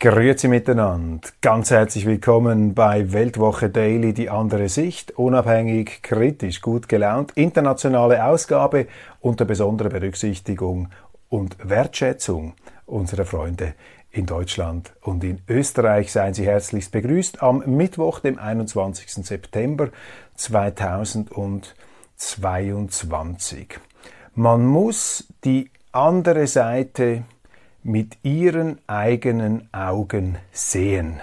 Grüezi miteinander. Ganz herzlich willkommen bei Weltwoche Daily, die andere Sicht. Unabhängig, kritisch, gut gelaunt. Internationale Ausgabe unter besonderer Berücksichtigung und Wertschätzung unserer Freunde in Deutschland und in Österreich. Seien Sie herzlichst begrüßt am Mittwoch, dem 21. September 2022. Man muss die andere Seite mit ihren eigenen Augen sehen.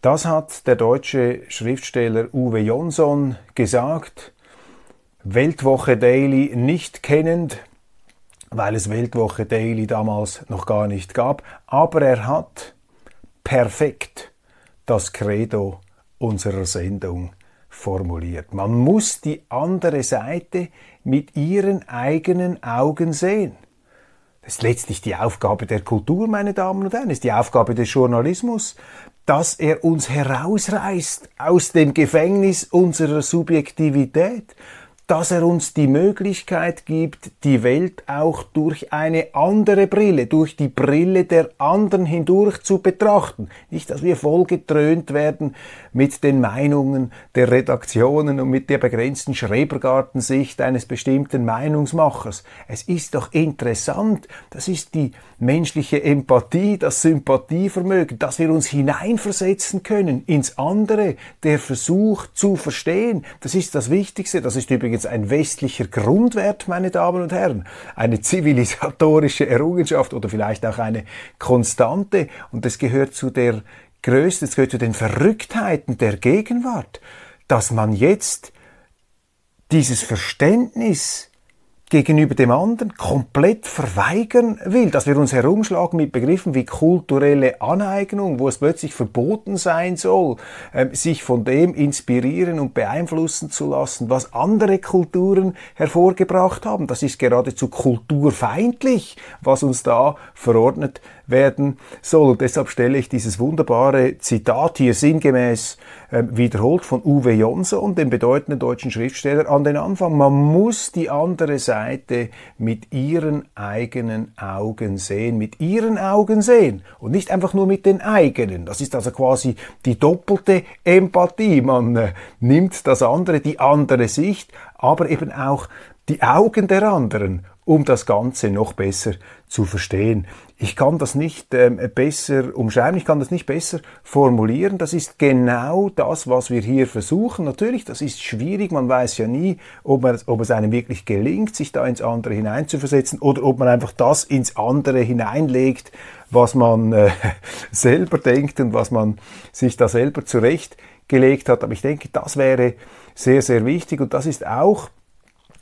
Das hat der deutsche Schriftsteller Uwe Jonsson gesagt, Weltwoche Daily nicht kennend, weil es Weltwoche Daily damals noch gar nicht gab, aber er hat perfekt das Credo unserer Sendung formuliert. Man muss die andere Seite mit ihren eigenen Augen sehen. Das ist letztlich die Aufgabe der Kultur, meine Damen und Herren, das ist die Aufgabe des Journalismus, dass er uns herausreißt aus dem Gefängnis unserer Subjektivität, dass er uns die Möglichkeit gibt, die Welt auch durch eine andere Brille, durch die Brille der anderen hindurch zu betrachten. Nicht, dass wir vollgetrönt werden mit den Meinungen der Redaktionen und mit der begrenzten Schrebergartensicht eines bestimmten Meinungsmachers. Es ist doch interessant, das ist die menschliche Empathie, das Sympathievermögen, dass wir uns hineinversetzen können ins andere, der Versuch zu verstehen. Das ist das Wichtigste, das ist übrigens übrigens ein westlicher Grundwert, meine Damen und Herren, eine zivilisatorische Errungenschaft oder vielleicht auch eine Konstante. Und es gehört zu der größten, es gehört zu den Verrücktheiten der Gegenwart, dass man jetzt dieses Verständnis gegenüber dem anderen komplett verweigern will, dass wir uns herumschlagen mit Begriffen wie kulturelle Aneignung, wo es plötzlich verboten sein soll, äh, sich von dem inspirieren und beeinflussen zu lassen, was andere Kulturen hervorgebracht haben. Das ist geradezu kulturfeindlich, was uns da verordnet werden soll. Und deshalb stelle ich dieses wunderbare Zitat hier sinngemäß äh, wiederholt von Uwe Jonsson, dem bedeutenden deutschen Schriftsteller, an den Anfang. Man muss die andere Seite mit ihren eigenen Augen sehen, mit ihren Augen sehen und nicht einfach nur mit den eigenen. Das ist also quasi die doppelte Empathie. Man äh, nimmt das andere, die andere Sicht, aber eben auch die Augen der anderen, um das Ganze noch besser zu verstehen. Ich kann das nicht ähm, besser umschreiben, ich kann das nicht besser formulieren. Das ist genau das, was wir hier versuchen. Natürlich, das ist schwierig, man weiß ja nie, ob, man, ob es einem wirklich gelingt, sich da ins andere hineinzuversetzen oder ob man einfach das ins andere hineinlegt, was man äh, selber denkt und was man sich da selber zurechtgelegt hat. Aber ich denke, das wäre sehr, sehr wichtig und das ist auch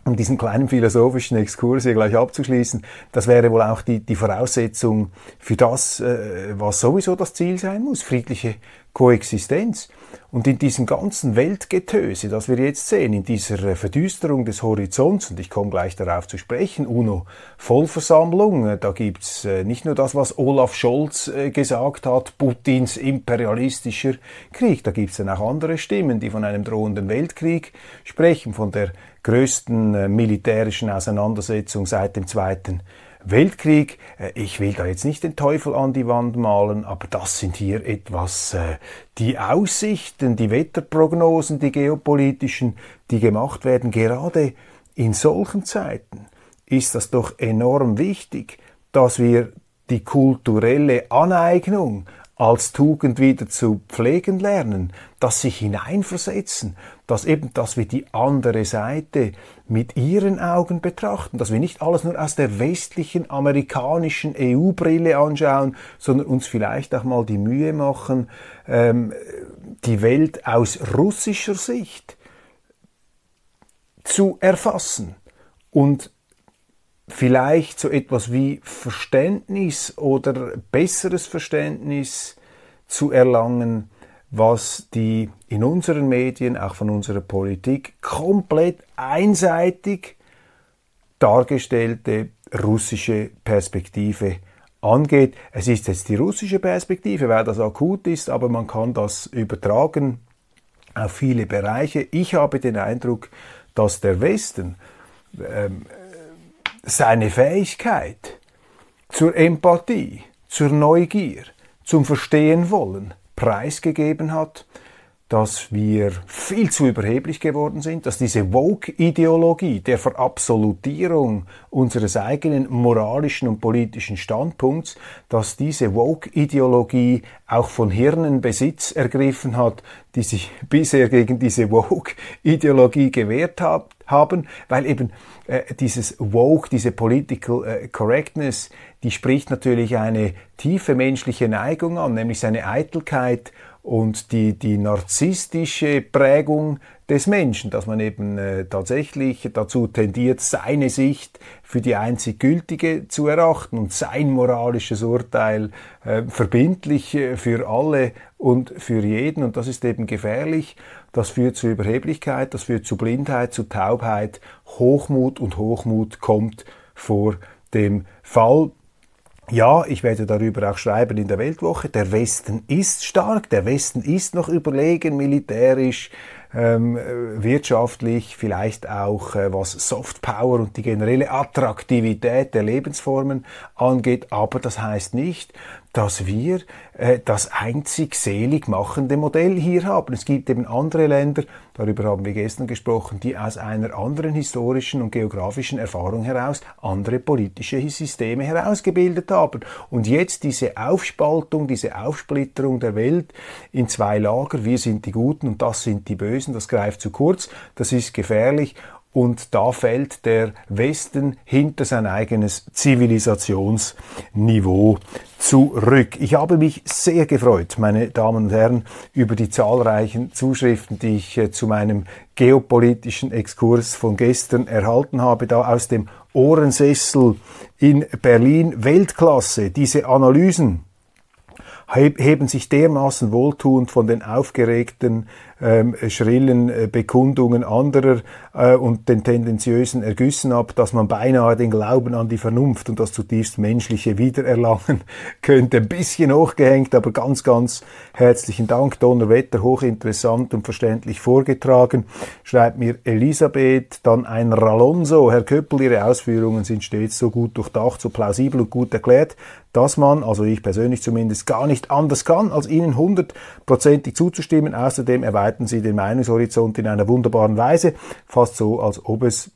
um diesen kleinen philosophischen Exkurs hier gleich abzuschließen, das wäre wohl auch die, die Voraussetzung für das, äh, was sowieso das Ziel sein muss, friedliche Koexistenz. Und in diesem ganzen Weltgetöse, das wir jetzt sehen, in dieser äh, Verdüsterung des Horizonts, und ich komme gleich darauf zu sprechen, UNO-Vollversammlung, äh, da gibt's äh, nicht nur das, was Olaf Scholz gesagt hat, Putins imperialistischer Krieg, da gibt's dann auch andere Stimmen, die von einem drohenden Weltkrieg sprechen, von der größten militärischen Auseinandersetzung seit dem Zweiten Weltkrieg. Äh, ich will da jetzt nicht den Teufel an die Wand malen, aber das sind hier etwas äh, die Aussichten, die Wetterprognosen, die geopolitischen, die gemacht werden. Gerade in solchen Zeiten ist das doch enorm wichtig, dass wir die kulturelle Aneignung als Tugend wieder zu pflegen lernen, dass sich hineinversetzen, dass eben, dass wir die andere Seite mit ihren Augen betrachten, dass wir nicht alles nur aus der westlichen amerikanischen EU-Brille anschauen, sondern uns vielleicht auch mal die Mühe machen, ähm, die Welt aus russischer Sicht zu erfassen und vielleicht so etwas wie Verständnis oder besseres Verständnis zu erlangen, was die in unseren Medien, auch von unserer Politik, komplett einseitig dargestellte russische Perspektive angeht. Es ist jetzt die russische Perspektive, weil das akut ist, aber man kann das übertragen auf viele Bereiche. Ich habe den Eindruck, dass der Westen ähm, seine Fähigkeit zur Empathie, zur Neugier, zum Verstehen wollen preisgegeben hat, dass wir viel zu überheblich geworden sind, dass diese Woke-Ideologie der Verabsolutierung unseres eigenen moralischen und politischen Standpunkts, dass diese Woke-Ideologie auch von Hirnen Besitz ergriffen hat, die sich bisher gegen diese Woke-Ideologie gewehrt haben, weil eben äh, dieses Woke, diese Political äh, Correctness, die spricht natürlich eine tiefe menschliche Neigung an, nämlich seine Eitelkeit und die, die narzisstische Prägung des Menschen, dass man eben äh, tatsächlich dazu tendiert, seine Sicht für die einzig gültige zu erachten und sein moralisches Urteil äh, verbindlich äh, für alle und für jeden. Und das ist eben gefährlich. Das führt zu Überheblichkeit, das führt zu Blindheit, zu Taubheit. Hochmut und Hochmut kommt vor dem Fall. Ja, ich werde darüber auch schreiben in der Weltwoche. Der Westen ist stark, der Westen ist noch überlegen militärisch, ähm, wirtschaftlich, vielleicht auch äh, was Soft Power und die generelle Attraktivität der Lebensformen angeht. Aber das heißt nicht, dass wir äh, das einzig selig machende Modell hier haben. Es gibt eben andere Länder, darüber haben wir gestern gesprochen, die aus einer anderen historischen und geografischen Erfahrung heraus andere politische Systeme herausgebildet haben. Und jetzt diese Aufspaltung, diese Aufsplitterung der Welt in zwei Lager, wir sind die Guten und das sind die Bösen, das greift zu kurz, das ist gefährlich und da fällt der Westen hinter sein eigenes Zivilisationsniveau zurück. Ich habe mich sehr gefreut, meine Damen und Herren, über die zahlreichen Zuschriften, die ich äh, zu meinem geopolitischen Exkurs von gestern erhalten habe, da aus dem Ohrensessel in Berlin Weltklasse. Diese Analysen heben sich dermaßen wohltuend von den aufgeregten ähm, schrillen äh, Bekundungen anderer äh, und den tendenziösen Ergüssen ab, dass man beinahe den Glauben an die Vernunft und das zutiefst Menschliche wiedererlangen könnte. Ein bisschen hochgehängt, aber ganz, ganz herzlichen Dank. Donnerwetter, hochinteressant und verständlich vorgetragen. Schreibt mir Elisabeth, dann ein Ralonso. Herr Köppel, Ihre Ausführungen sind stets so gut durchdacht, so plausibel und gut erklärt, dass man, also ich persönlich zumindest, gar nicht anders kann, als Ihnen hundertprozentig zuzustimmen. Außerdem erweitern sie den Meinungshorizont in einer wunderbaren Weise, fast so, als ob es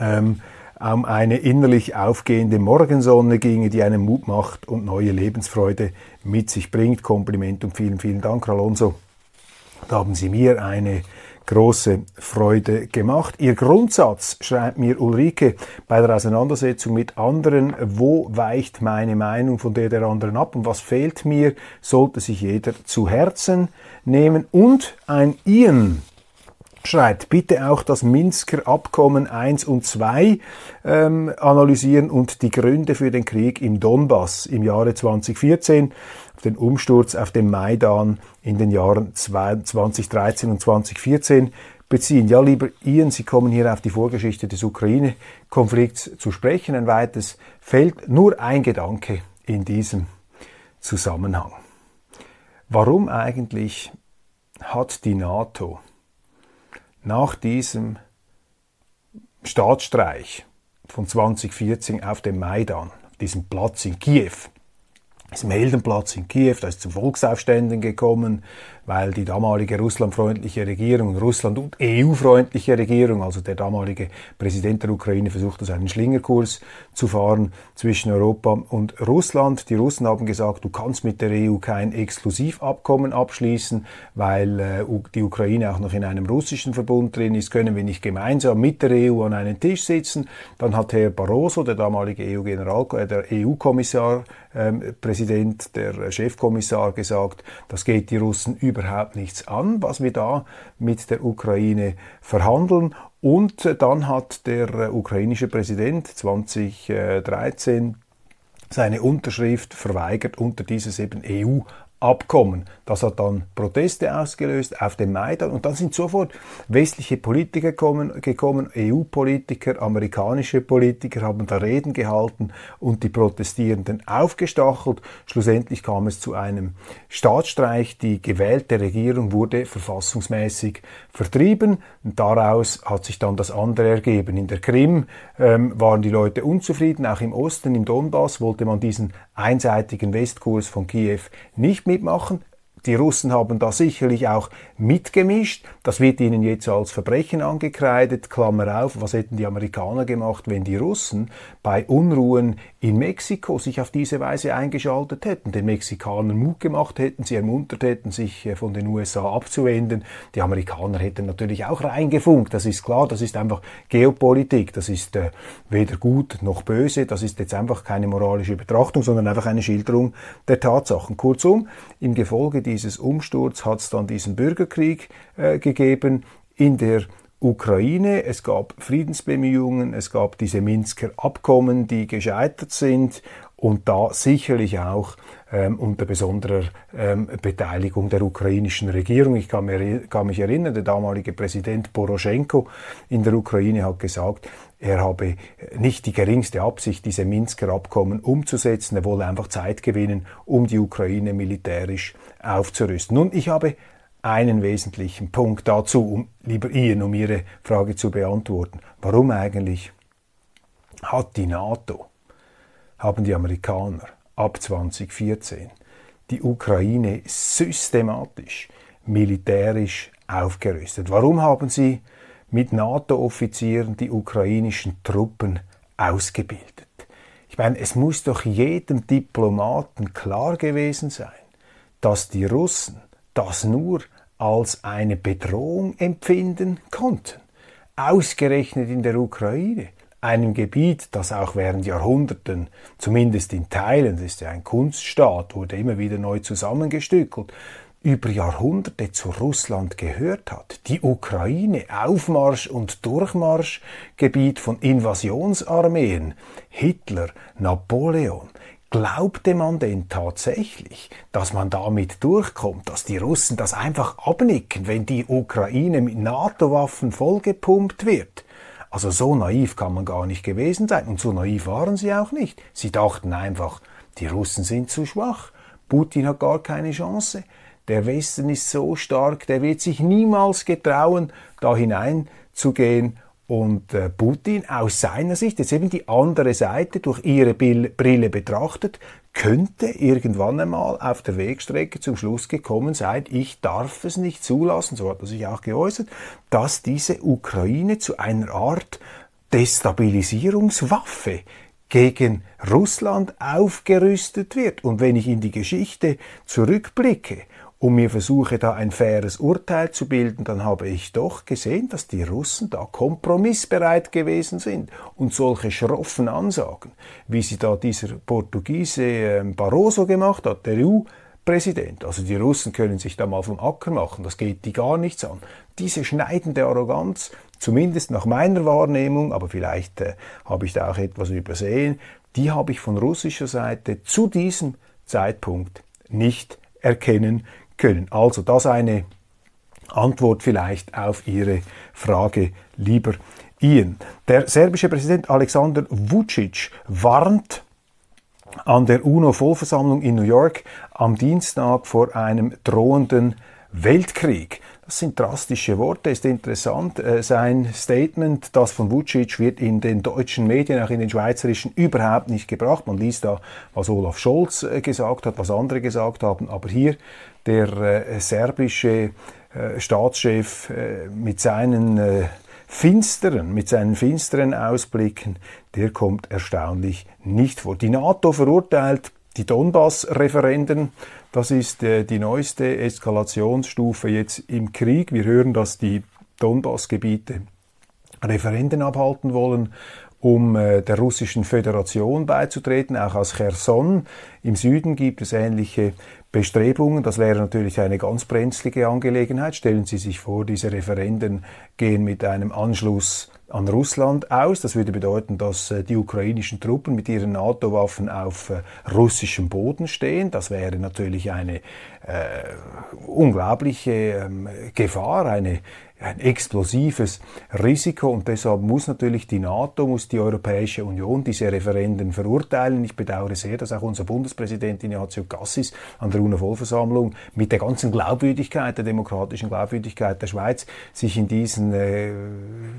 ähm, um eine innerlich aufgehende Morgensonne ginge, die einen Mut macht und neue Lebensfreude mit sich bringt. Kompliment und vielen, vielen Dank, Alonso. Da haben Sie mir eine große Freude gemacht. Ihr Grundsatz, schreibt mir Ulrike, bei der Auseinandersetzung mit anderen, wo weicht meine Meinung von der der anderen ab und was fehlt mir, sollte sich jeder zu Herzen nehmen. Und ein Ian schreibt, bitte auch das Minsker Abkommen 1 und 2 ähm, analysieren und die Gründe für den Krieg im Donbass im Jahre 2014, den Umsturz auf dem Maidan in den Jahren 2013 und 2014 beziehen. Ja, lieber Ian, Sie kommen hier auf die Vorgeschichte des Ukraine-Konflikts zu sprechen. Ein weites Feld. Nur ein Gedanke in diesem Zusammenhang. Warum eigentlich hat die NATO nach diesem Staatsstreich von 2014 auf dem Maidan, diesem Platz in Kiew, ist Heldenplatz in Kiew, da ist zu Volksaufständen gekommen, weil die damalige russlandfreundliche Regierung, Russland- und EU-freundliche Regierung, also der damalige Präsident der Ukraine, versucht, einen Schlingerkurs zu fahren zwischen Europa und Russland. Die Russen haben gesagt, du kannst mit der EU kein Exklusivabkommen abschließen, weil äh, die Ukraine auch noch in einem russischen Verbund drin ist, können wir nicht gemeinsam mit der EU an einen Tisch sitzen. Dann hat Herr Barroso, der damalige EU-General, äh, der EU-Kommissar, ähm, Präsident, der Chefkommissar gesagt, das geht die Russen überhaupt nichts an, was wir da mit der Ukraine verhandeln. Und dann hat der ukrainische Präsident 2013 seine Unterschrift verweigert unter dieses eben EU Abkommen. Das hat dann Proteste ausgelöst auf dem Maidan und dann sind sofort westliche Politiker gekommen, gekommen EU-Politiker, amerikanische Politiker haben da Reden gehalten und die Protestierenden aufgestachelt. Schlussendlich kam es zu einem Staatsstreich. Die gewählte Regierung wurde verfassungsmäßig vertrieben. Daraus hat sich dann das andere ergeben. In der Krim ähm, waren die Leute unzufrieden, auch im Osten, im Donbass wollte man diesen einseitigen Westkurs von Kiew nicht mitmachen. Die Russen haben da sicherlich auch mitgemischt. Das wird ihnen jetzt als Verbrechen angekreidet. Klammer auf, was hätten die Amerikaner gemacht, wenn die Russen bei Unruhen in Mexiko sich auf diese Weise eingeschaltet hätten, den Mexikanern Mut gemacht hätten, sie ermuntert hätten, sich äh, von den USA abzuwenden. Die Amerikaner hätten natürlich auch reingefunkt. Das ist klar, das ist einfach Geopolitik. Das ist äh, weder gut noch böse. Das ist jetzt einfach keine moralische Betrachtung, sondern einfach eine Schilderung der Tatsachen. Kurzum, im Gefolge dieses Umsturz hat es dann diesen Bürgerkrieg äh, gegeben in der Ukraine. Es gab Friedensbemühungen, es gab diese Minsker Abkommen, die gescheitert sind und da sicherlich auch ähm, unter besonderer ähm, Beteiligung der ukrainischen Regierung. Ich kann, mir, kann mich erinnern, der damalige Präsident Poroschenko in der Ukraine hat gesagt, er habe nicht die geringste Absicht, diese Minsker Abkommen umzusetzen. Er wolle einfach Zeit gewinnen, um die Ukraine militärisch aufzurüsten. Nun, ich habe einen wesentlichen Punkt dazu, um, lieber Ian, um Ihre Frage zu beantworten. Warum eigentlich hat die NATO, haben die Amerikaner ab 2014 die Ukraine systematisch militärisch aufgerüstet? Warum haben sie mit NATO-Offizieren die ukrainischen Truppen ausgebildet. Ich meine, es muss doch jedem Diplomaten klar gewesen sein, dass die Russen das nur als eine Bedrohung empfinden konnten. Ausgerechnet in der Ukraine, einem Gebiet, das auch während Jahrhunderten, zumindest in Teilen, das ist ja ein Kunststaat, wurde immer wieder neu zusammengestückelt, über Jahrhunderte zu Russland gehört hat. Die Ukraine Aufmarsch- und Durchmarschgebiet von Invasionsarmeen, Hitler, Napoleon. Glaubte man denn tatsächlich, dass man damit durchkommt, dass die Russen das einfach abnicken, wenn die Ukraine mit NATO-Waffen vollgepumpt wird? Also so naiv kann man gar nicht gewesen sein und so naiv waren sie auch nicht. Sie dachten einfach, die Russen sind zu schwach, Putin hat gar keine Chance. Der Westen ist so stark, der wird sich niemals getrauen, da hineinzugehen. Und äh, Putin aus seiner Sicht, jetzt eben die andere Seite durch ihre Brille betrachtet, könnte irgendwann einmal auf der Wegstrecke zum Schluss gekommen sein, ich darf es nicht zulassen, so hat er sich auch geäußert, dass diese Ukraine zu einer Art Destabilisierungswaffe gegen Russland aufgerüstet wird. Und wenn ich in die Geschichte zurückblicke, und mir versuche da ein faires Urteil zu bilden, dann habe ich doch gesehen, dass die Russen da kompromissbereit gewesen sind und solche schroffen Ansagen, wie sie da dieser Portugiese ähm, Barroso gemacht hat, der EU-Präsident. Also die Russen können sich da mal vom Acker machen, das geht die gar nichts an. Diese schneidende Arroganz, zumindest nach meiner Wahrnehmung, aber vielleicht äh, habe ich da auch etwas übersehen, die habe ich von russischer Seite zu diesem Zeitpunkt nicht erkennen können. Also das eine Antwort vielleicht auf Ihre Frage, lieber Ian. Der serbische Präsident Alexander Vucic warnt an der UNO-Vollversammlung in New York am Dienstag vor einem drohenden Weltkrieg. Das sind drastische Worte, ist interessant. Äh, sein Statement, das von Vucic, wird in den deutschen Medien, auch in den schweizerischen, überhaupt nicht gebracht. Man liest da, was Olaf Scholz äh, gesagt hat, was andere gesagt haben. Aber hier der äh, serbische Staatschef mit seinen finsteren, mit seinen finsteren Ausblicken, der kommt erstaunlich nicht vor. Die NATO verurteilt die Donbass-Referenden. Das ist äh, die neueste Eskalationsstufe jetzt im Krieg. Wir hören, dass die Donbass-Gebiete Referenden abhalten wollen, um äh, der russischen Föderation beizutreten. Auch aus Cherson im Süden gibt es ähnliche Bestrebungen. Das wäre natürlich eine ganz brenzlige Angelegenheit. Stellen Sie sich vor, diese Referenden gehen mit einem Anschluss an Russland aus. Das würde bedeuten, dass äh, die ukrainischen Truppen mit ihren NATO-Waffen auf äh, russischem Boden stehen. Das wäre natürlich eine äh, unglaubliche ähm, Gefahr, eine ein explosives Risiko und deshalb muss natürlich die NATO, muss die Europäische Union diese Referenden verurteilen. Ich bedauere sehr, dass auch unser Bundespräsident Ignazio Cassis an der UNO-Vollversammlung mit der ganzen Glaubwürdigkeit, der demokratischen Glaubwürdigkeit der Schweiz sich in diesen äh,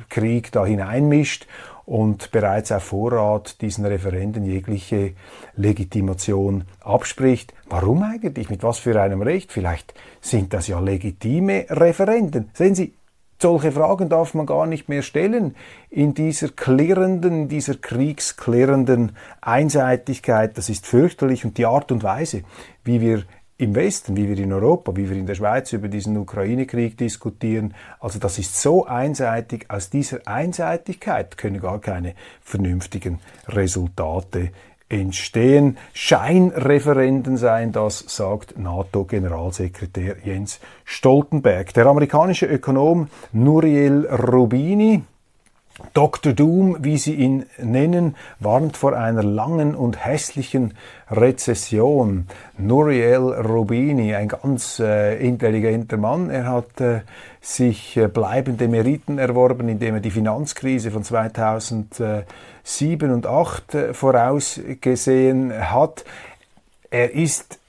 Krieg da hineinmischt und bereits auf Vorrat diesen Referenden jegliche Legitimation abspricht. Warum eigentlich? Mit was für einem Recht? Vielleicht sind das ja legitime Referenden. Sehen Sie, solche Fragen darf man gar nicht mehr stellen in dieser klirrenden, dieser kriegsklirrenden Einseitigkeit. Das ist fürchterlich und die Art und Weise, wie wir im Westen, wie wir in Europa, wie wir in der Schweiz über diesen Ukraine-Krieg diskutieren, also das ist so einseitig, aus dieser Einseitigkeit können gar keine vernünftigen Resultate entstehen. Scheinreferenden sein, das sagt NATO-Generalsekretär Jens Stoltenberg. Der amerikanische Ökonom Nuriel Rubini Dr. Doom, wie sie ihn nennen, warnt vor einer langen und hässlichen Rezession. Nuriel Rubini, ein ganz äh, intelligenter Mann, er hat äh, sich äh, bleibende Meriten erworben, indem er die Finanzkrise von 2007 und 2008 äh, vorausgesehen hat. Er ist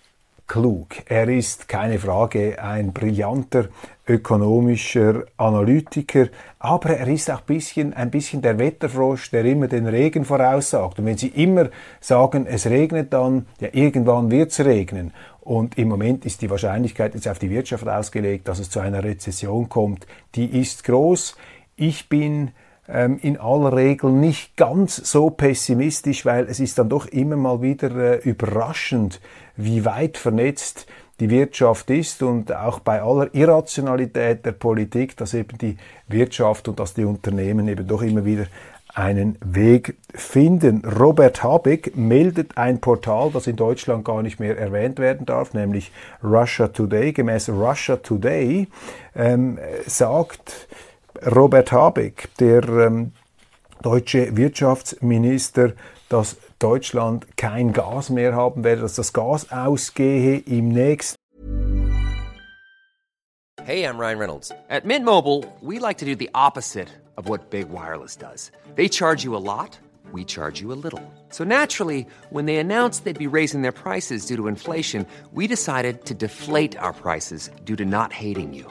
klug. Er ist keine Frage ein brillanter ökonomischer Analytiker, aber er ist auch bisschen, ein bisschen der Wetterfrosch, der immer den Regen voraussagt. Und wenn Sie immer sagen, es regnet dann, ja, irgendwann wird es regnen. Und im Moment ist die Wahrscheinlichkeit jetzt auf die Wirtschaft ausgelegt, dass es zu einer Rezession kommt, die ist groß. Ich bin in aller Regel nicht ganz so pessimistisch, weil es ist dann doch immer mal wieder äh, überraschend, wie weit vernetzt die Wirtschaft ist und auch bei aller Irrationalität der Politik, dass eben die Wirtschaft und dass die Unternehmen eben doch immer wieder einen Weg finden. Robert Habeck meldet ein Portal, das in Deutschland gar nicht mehr erwähnt werden darf, nämlich Russia Today. Gemäß Russia Today ähm, sagt Robert Habeck, der ähm, deutsche Wirtschaftsminister, dass Deutschland kein Gas mehr haben werde, dass das Gas ausgehe im nächsten Hey, I'm Ryan Reynolds. At Mint Mobile, we like to do the opposite of what Big Wireless does. They charge you a lot, we charge you a little. So naturally, when they announced they'd be raising their prices due to inflation, we decided to deflate our prices due to not hating you.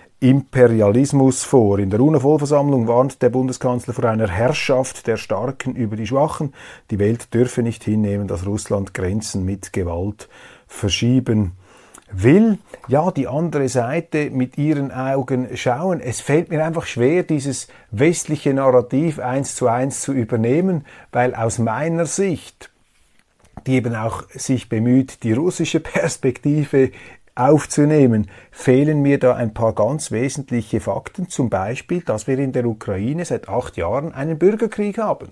Imperialismus vor. In der UNO-Vollversammlung warnt der Bundeskanzler vor einer Herrschaft der Starken über die Schwachen. Die Welt dürfe nicht hinnehmen, dass Russland Grenzen mit Gewalt verschieben will ja die andere Seite mit ihren Augen schauen. Es fällt mir einfach schwer, dieses westliche Narrativ eins zu eins zu übernehmen, weil aus meiner Sicht, die eben auch sich bemüht, die russische Perspektive aufzunehmen, fehlen mir da ein paar ganz wesentliche Fakten, zum Beispiel, dass wir in der Ukraine seit acht Jahren einen Bürgerkrieg haben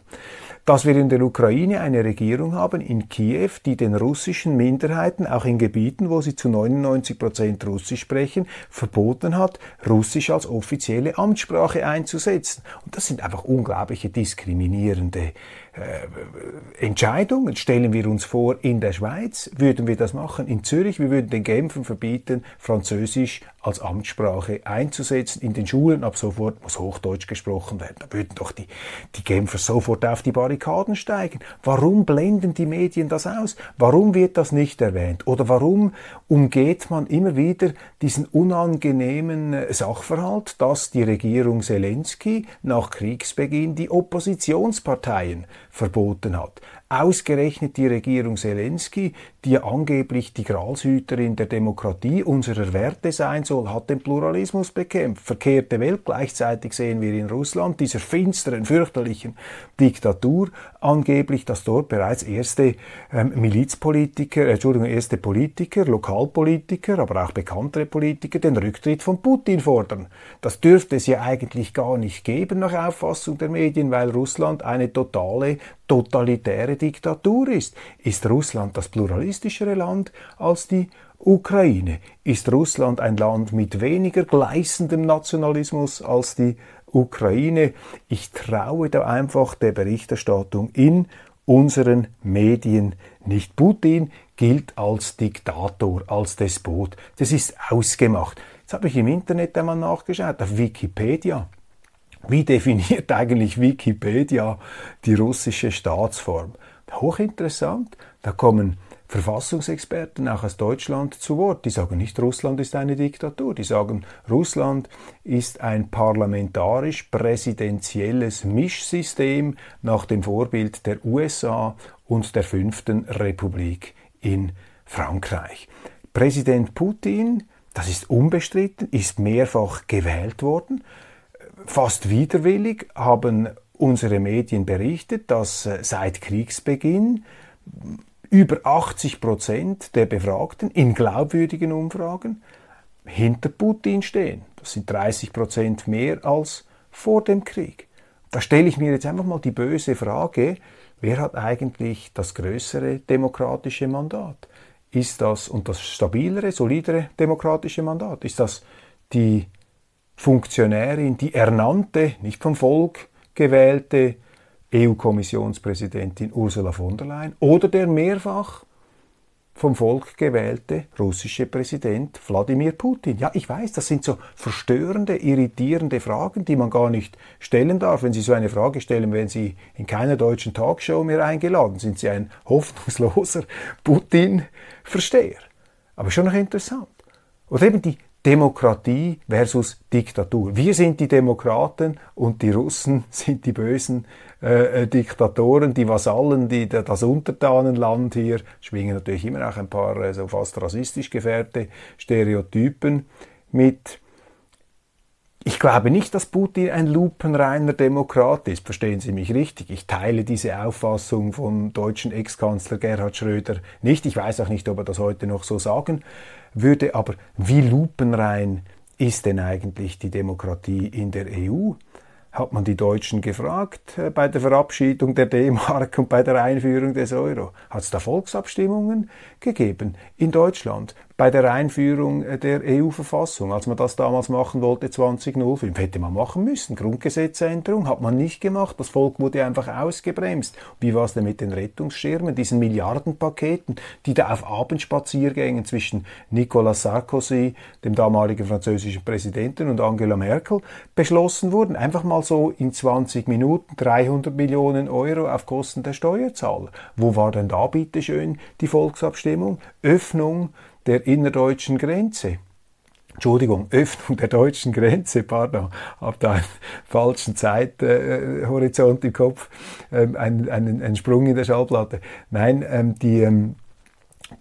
dass wir in der Ukraine eine Regierung haben, in Kiew, die den russischen Minderheiten, auch in Gebieten, wo sie zu 99 Prozent Russisch sprechen, verboten hat, Russisch als offizielle Amtssprache einzusetzen. Und das sind einfach unglaubliche diskriminierende äh, Entscheidungen. Stellen wir uns vor, in der Schweiz würden wir das machen, in Zürich, wir würden den Genfen verbieten, Französisch als Amtssprache einzusetzen. In den Schulen ab sofort muss Hochdeutsch gesprochen werden. Da würden doch die, die Genfer sofort auf die Barrikaden steigen. Warum blenden die Medien das aus? Warum wird das nicht erwähnt? Oder warum umgeht man immer wieder diesen unangenehmen äh, Sachverhalt, dass die Regierung Zelensky nach Kriegsbeginn die Oppositionsparteien verboten hat. Ausgerechnet die Regierung Zelensky, die angeblich die Gralshüterin der Demokratie unserer Werte sein soll, hat den Pluralismus bekämpft. Verkehrte Welt. Gleichzeitig sehen wir in Russland dieser finsteren, fürchterlichen Diktatur angeblich, dass dort bereits erste ähm, Milizpolitiker, äh, Entschuldigung, erste Politiker, Lokalpolitiker, aber auch bekanntere Politiker den Rücktritt von Putin fordern. Das dürfte es ja eigentlich gar nicht geben nach Auffassung der Medien, weil Russland eine totale totalitäre Diktatur ist. Ist Russland das pluralistischere Land als die Ukraine? Ist Russland ein Land mit weniger gleißendem Nationalismus als die Ukraine? Ich traue da einfach der Berichterstattung in unseren Medien nicht. Putin gilt als Diktator, als Despot. Das ist ausgemacht. Jetzt habe ich im Internet einmal nachgeschaut, auf Wikipedia. Wie definiert eigentlich Wikipedia die russische Staatsform? Hochinteressant. Da kommen Verfassungsexperten auch aus Deutschland zu Wort. Die sagen nicht, Russland ist eine Diktatur. Die sagen, Russland ist ein parlamentarisch-präsidentielles Mischsystem nach dem Vorbild der USA und der fünften Republik in Frankreich. Präsident Putin, das ist unbestritten, ist mehrfach gewählt worden. Fast widerwillig haben unsere Medien berichtet, dass äh, seit Kriegsbeginn über 80 Prozent der Befragten in glaubwürdigen Umfragen hinter Putin stehen. Das sind 30 Prozent mehr als vor dem Krieg. Da stelle ich mir jetzt einfach mal die böse Frage, wer hat eigentlich das größere demokratische Mandat? Ist das und das stabilere, solidere demokratische Mandat? Ist das die Funktionärin, die ernannte, nicht vom Volk gewählte EU-Kommissionspräsidentin Ursula von der Leyen oder der mehrfach vom Volk gewählte russische Präsident Wladimir Putin. Ja, ich weiß, das sind so verstörende, irritierende Fragen, die man gar nicht stellen darf. Wenn Sie so eine Frage stellen, wenn Sie in keiner deutschen Talkshow mehr eingeladen sind, Sie ein hoffnungsloser Putin-Versteher. Aber schon noch interessant. Oder eben die Demokratie versus Diktatur. Wir sind die Demokraten und die Russen sind die bösen äh, äh, Diktatoren, die Vasallen, die, das Untertanenland hier, schwingen natürlich immer auch ein paar äh, so fast rassistisch gefährte Stereotypen mit. Ich glaube nicht, dass Putin ein lupenreiner Demokrat ist, verstehen Sie mich richtig. Ich teile diese Auffassung vom deutschen Ex-Kanzler Gerhard Schröder nicht. Ich weiß auch nicht, ob er das heute noch so sagen würde. Aber wie lupenrein ist denn eigentlich die Demokratie in der EU? Hat man die Deutschen gefragt äh, bei der Verabschiedung der D-Mark und bei der Einführung des Euro? Hat es da Volksabstimmungen gegeben in Deutschland? Bei der Einführung äh, der EU-Verfassung, als man das damals machen wollte, 2005. Hätte man machen müssen. Grundgesetzänderung hat man nicht gemacht. Das Volk wurde einfach ausgebremst. Wie war es denn mit den Rettungsschirmen, diesen Milliardenpaketen, die da auf Abendspaziergängen zwischen Nicolas Sarkozy, dem damaligen französischen Präsidenten, und Angela Merkel beschlossen wurden? Einfach mal so in 20 Minuten 300 Millionen Euro auf Kosten der Steuerzahler. Wo war denn da bitte schön die Volksabstimmung? Öffnung der innerdeutschen Grenze. Entschuldigung, Öffnung der deutschen Grenze, pardon, habe da einen falschen Zeithorizont äh, im Kopf, ähm, einen, einen, einen Sprung in der Schallplatte. Nein, ähm, die, ähm,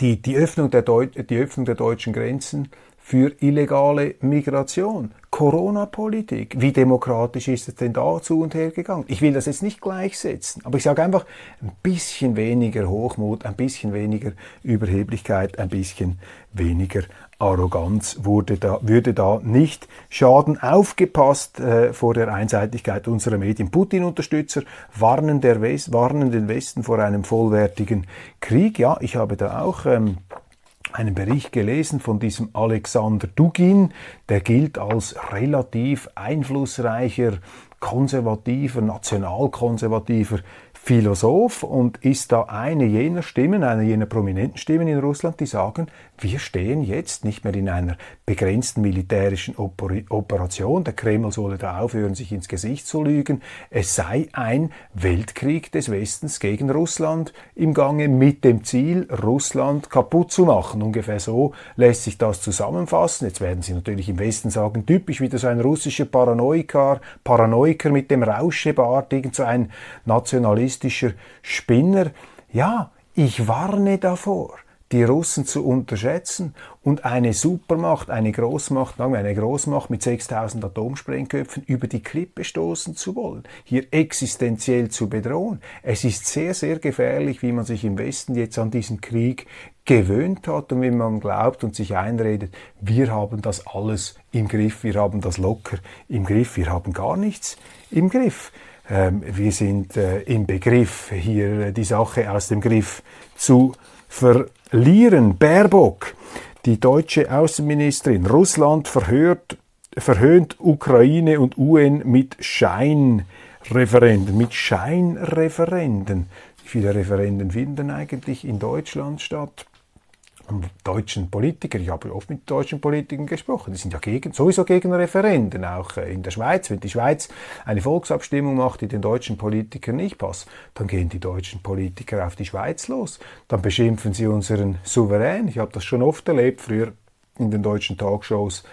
die, die, Öffnung der die Öffnung der deutschen Grenzen für illegale Migration, Corona-Politik. Wie demokratisch ist es denn da zu und her gegangen? Ich will das jetzt nicht gleichsetzen, aber ich sage einfach ein bisschen weniger Hochmut, ein bisschen weniger Überheblichkeit, ein bisschen weniger Arroganz wurde da, würde da nicht schaden. Aufgepasst äh, vor der Einseitigkeit unserer Medien. Putin-Unterstützer warnen, warnen den Westen vor einem vollwertigen Krieg. Ja, ich habe da auch ähm, einen Bericht gelesen von diesem Alexander Dugin, der gilt als relativ einflussreicher, konservativer, nationalkonservativer Philosoph und ist da eine jener Stimmen, eine jener prominenten Stimmen in Russland, die sagen, wir stehen jetzt nicht mehr in einer begrenzten militärischen Operation. Der Kreml solle da aufhören, sich ins Gesicht zu lügen. Es sei ein Weltkrieg des Westens gegen Russland im Gange mit dem Ziel, Russland kaputt zu machen. Ungefähr so lässt sich das zusammenfassen. Jetzt werden Sie natürlich im Westen sagen, typisch wieder so ein russischer Paranoiker, Paranoiker mit dem Rauschebart, irgend so ein Nationalist nationalistischer Spinner. Ja, ich warne davor, die Russen zu unterschätzen und eine Supermacht, eine Großmacht, eine Großmacht mit 6000 Atomsprengköpfen über die Klippe stoßen zu wollen, hier existenziell zu bedrohen. Es ist sehr, sehr gefährlich, wie man sich im Westen jetzt an diesen Krieg gewöhnt hat und wie man glaubt und sich einredet, wir haben das alles im Griff, wir haben das locker im Griff, wir haben gar nichts im Griff. Ähm, wir sind äh, im Begriff, hier die Sache aus dem Griff zu verlieren. Baerbock, die deutsche Außenministerin, Russland verhört, verhöhnt Ukraine und UN mit Scheinreferenden. Mit Scheinreferenden. Wie viele Referenden finden eigentlich in Deutschland statt? Deutschen Politiker, ich habe oft mit deutschen Politikern gesprochen, die sind ja gegen, sowieso gegen Referenden, auch äh, in der Schweiz. Wenn die Schweiz eine Volksabstimmung macht, die den deutschen Politikern nicht passt, dann gehen die deutschen Politiker auf die Schweiz los. Dann beschimpfen sie unseren Souverän. Ich habe das schon oft erlebt, früher in den deutschen Talkshows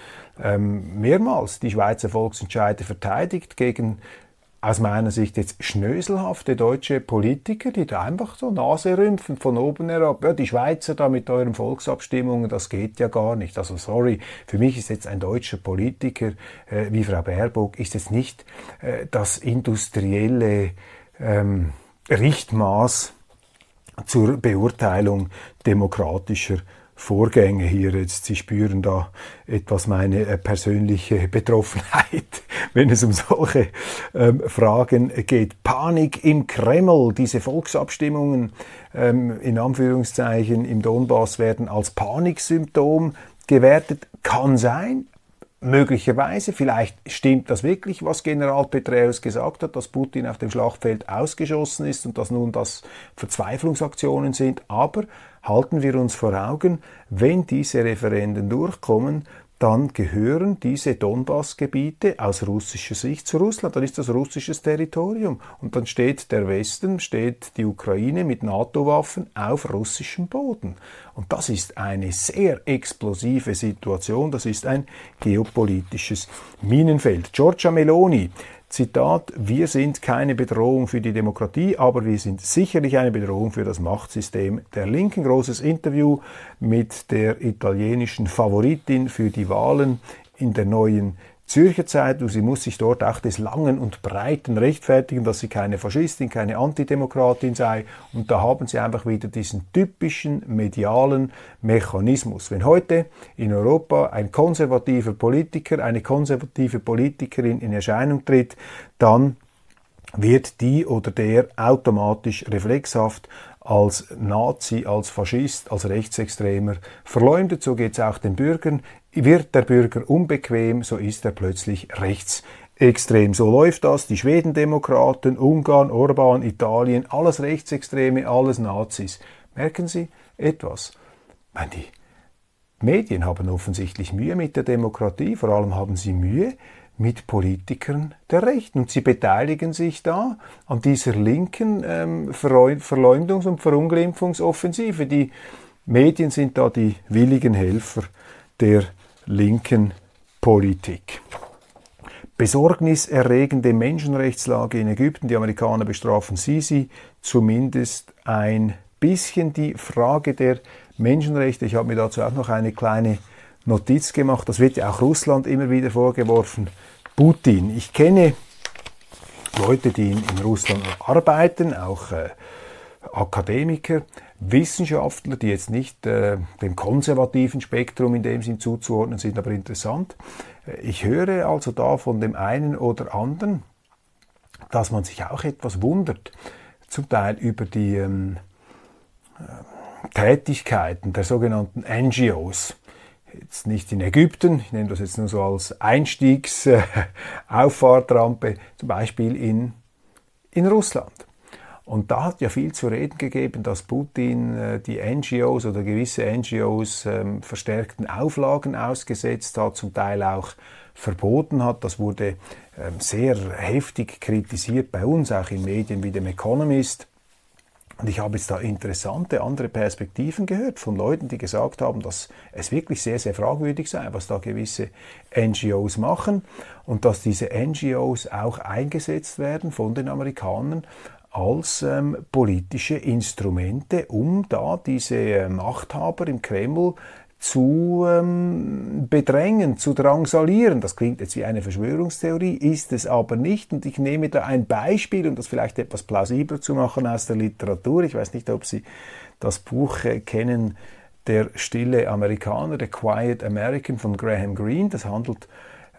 ähm, mehrmals die Schweizer Volksentscheide verteidigt gegen aus meiner Sicht jetzt schnöselhafte deutsche Politiker, die da einfach so Nase rümpfen von oben herab. Ja, die Schweizer da mit euren Volksabstimmungen, das geht ja gar nicht. Also sorry, für mich ist jetzt ein deutscher Politiker äh, wie Frau Baerbock, ist jetzt nicht äh, das industrielle ähm, Richtmaß zur Beurteilung demokratischer Vorgänge hier jetzt. Sie spüren da etwas meine äh, persönliche Betroffenheit, wenn es um solche ähm, Fragen geht. Panik im Kreml, diese Volksabstimmungen ähm, in Anführungszeichen im Donbass werden als Paniksymptom gewertet. Kann sein, möglicherweise, vielleicht stimmt das wirklich, was General Petraeus gesagt hat, dass Putin auf dem Schlachtfeld ausgeschossen ist und dass nun das Verzweiflungsaktionen sind, aber halten wir uns vor Augen, wenn diese Referenden durchkommen, dann gehören diese Donbass-Gebiete aus russischer Sicht zu Russland. Dann ist das russisches Territorium. Und dann steht der Westen, steht die Ukraine mit NATO-Waffen auf russischem Boden. Und das ist eine sehr explosive Situation. Das ist ein geopolitisches Minenfeld. Giorgia Meloni Zitat, wir sind keine Bedrohung für die Demokratie, aber wir sind sicherlich eine Bedrohung für das Machtsystem der Linken. Großes Interview mit der italienischen Favoritin für die Wahlen in der neuen Zürcher Zeitung, sie muss sich dort auch des Langen und Breiten rechtfertigen, dass sie keine Faschistin, keine Antidemokratin sei. Und da haben sie einfach wieder diesen typischen medialen Mechanismus. Wenn heute in Europa ein konservativer Politiker, eine konservative Politikerin in Erscheinung tritt, dann wird die oder der automatisch reflexhaft als Nazi, als Faschist, als Rechtsextremer verleumdet. So geht es auch den Bürgern. Wird der Bürger unbequem, so ist er plötzlich rechtsextrem. So läuft das. Die Schwedendemokraten, Ungarn, Orban, Italien, alles Rechtsextreme, alles Nazis. Merken Sie etwas? Die Medien haben offensichtlich Mühe mit der Demokratie, vor allem haben sie Mühe mit Politikern der Rechten. Und sie beteiligen sich da an dieser linken ähm, Verleumdungs- und Verunglimpfungsoffensive. Die Medien sind da die willigen Helfer der linken Politik. Besorgniserregende Menschenrechtslage in Ägypten. Die Amerikaner bestrafen Sisi zumindest ein bisschen die Frage der Menschenrechte. Ich habe mir dazu auch noch eine kleine Notiz gemacht. Das wird ja auch Russland immer wieder vorgeworfen. Putin. Ich kenne Leute, die in, in Russland arbeiten, auch äh, Akademiker, Wissenschaftler, die jetzt nicht äh, dem konservativen Spektrum in dem Sinn zuzuordnen sind, aber interessant. Äh, ich höre also da von dem einen oder anderen, dass man sich auch etwas wundert, zum Teil über die ähm, äh, Tätigkeiten der sogenannten NGOs. Jetzt nicht in Ägypten, ich nehme das jetzt nur so als Einstiegsauffahrtrampe, äh, zum Beispiel in, in Russland. Und da hat ja viel zu reden gegeben, dass Putin äh, die NGOs oder gewisse NGOs ähm, verstärkten Auflagen ausgesetzt hat, zum Teil auch verboten hat. Das wurde ähm, sehr heftig kritisiert bei uns, auch in Medien wie dem Economist. Und ich habe jetzt da interessante andere Perspektiven gehört von Leuten, die gesagt haben, dass es wirklich sehr, sehr fragwürdig sei, was da gewisse NGOs machen und dass diese NGOs auch eingesetzt werden von den Amerikanern als ähm, politische Instrumente, um da diese äh, Machthaber im Kreml zu ähm, bedrängen, zu drangsalieren. Das klingt jetzt wie eine Verschwörungstheorie, ist es aber nicht. Und ich nehme da ein Beispiel, um das vielleicht etwas plausibler zu machen aus der Literatur. Ich weiß nicht, ob Sie das Buch äh, kennen, Der stille Amerikaner, The Quiet American von Graham Greene. Das handelt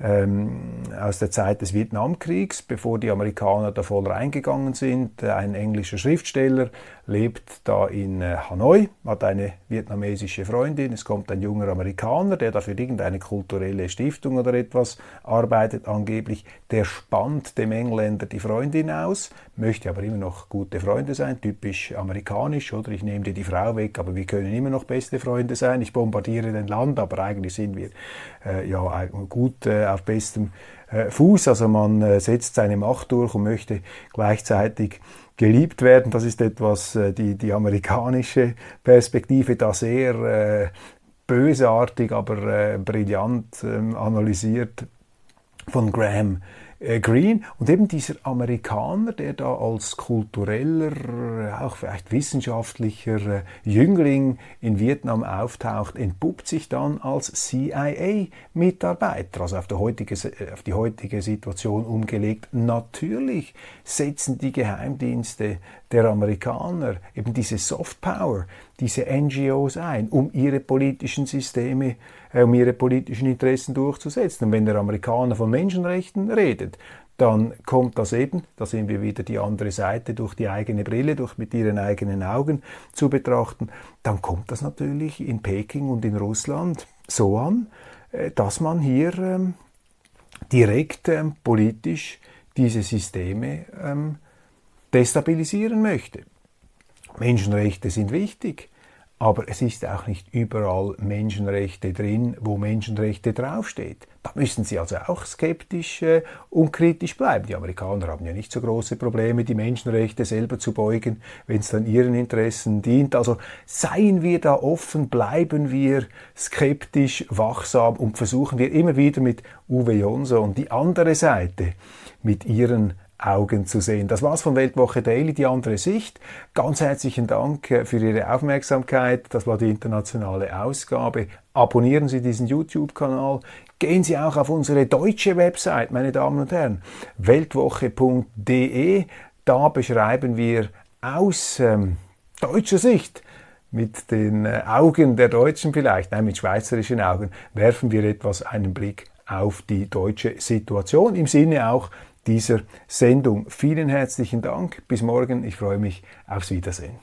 ähm, aus der Zeit des Vietnamkriegs, bevor die Amerikaner da voll reingegangen sind. Ein englischer Schriftsteller lebt da in äh, Hanoi, hat eine vietnamesische Freundin. Es kommt ein junger Amerikaner, der da für irgendeine kulturelle Stiftung oder etwas arbeitet, angeblich. Der spannt dem Engländer die Freundin aus, möchte aber immer noch gute Freunde sein, typisch amerikanisch, oder ich nehme dir die Frau weg, aber wir können immer noch beste Freunde sein. Ich bombardiere den Land, aber eigentlich sind wir äh, ja gut äh, auf bestem äh, Fuß. Also man äh, setzt seine Macht durch und möchte gleichzeitig geliebt werden. Das ist etwas, äh, die, die amerikanische Perspektive da sehr äh, bösartig, aber äh, brillant ähm, analysiert von Graham Green und eben dieser Amerikaner, der da als kultureller, auch vielleicht wissenschaftlicher äh, Jüngling in Vietnam auftaucht, entpuppt sich dann als CIA-Mitarbeiter, also auf, heutige, äh, auf die heutige Situation umgelegt. Natürlich setzen die Geheimdienste der Amerikaner eben diese Soft Power, diese NGOs ein, um ihre politischen Systeme, äh, um ihre politischen Interessen durchzusetzen. Und wenn der Amerikaner von Menschenrechten redet, dann kommt das eben, da sehen wir wieder die andere Seite durch die eigene Brille, durch mit ihren eigenen Augen zu betrachten, dann kommt das natürlich in Peking und in Russland so an, äh, dass man hier ähm, direkt ähm, politisch diese Systeme ähm, destabilisieren möchte. Menschenrechte sind wichtig, aber es ist auch nicht überall Menschenrechte drin, wo Menschenrechte draufsteht. Da müssen Sie also auch skeptisch äh, und kritisch bleiben. Die Amerikaner haben ja nicht so große Probleme, die Menschenrechte selber zu beugen, wenn es dann ihren Interessen dient. Also seien wir da offen, bleiben wir skeptisch, wachsam und versuchen wir immer wieder mit Uwe Jonso und die andere Seite mit ihren Augen zu sehen. Das war's von Weltwoche Daily, die andere Sicht. Ganz herzlichen Dank äh, für Ihre Aufmerksamkeit. Das war die internationale Ausgabe. Abonnieren Sie diesen YouTube-Kanal. Gehen Sie auch auf unsere deutsche Website, meine Damen und Herren, weltwoche.de. Da beschreiben wir aus ähm, deutscher Sicht mit den äh, Augen der Deutschen vielleicht, nein, mit schweizerischen Augen, werfen wir etwas einen Blick auf die deutsche Situation im Sinne auch dieser Sendung. Vielen herzlichen Dank. Bis morgen. Ich freue mich aufs Wiedersehen.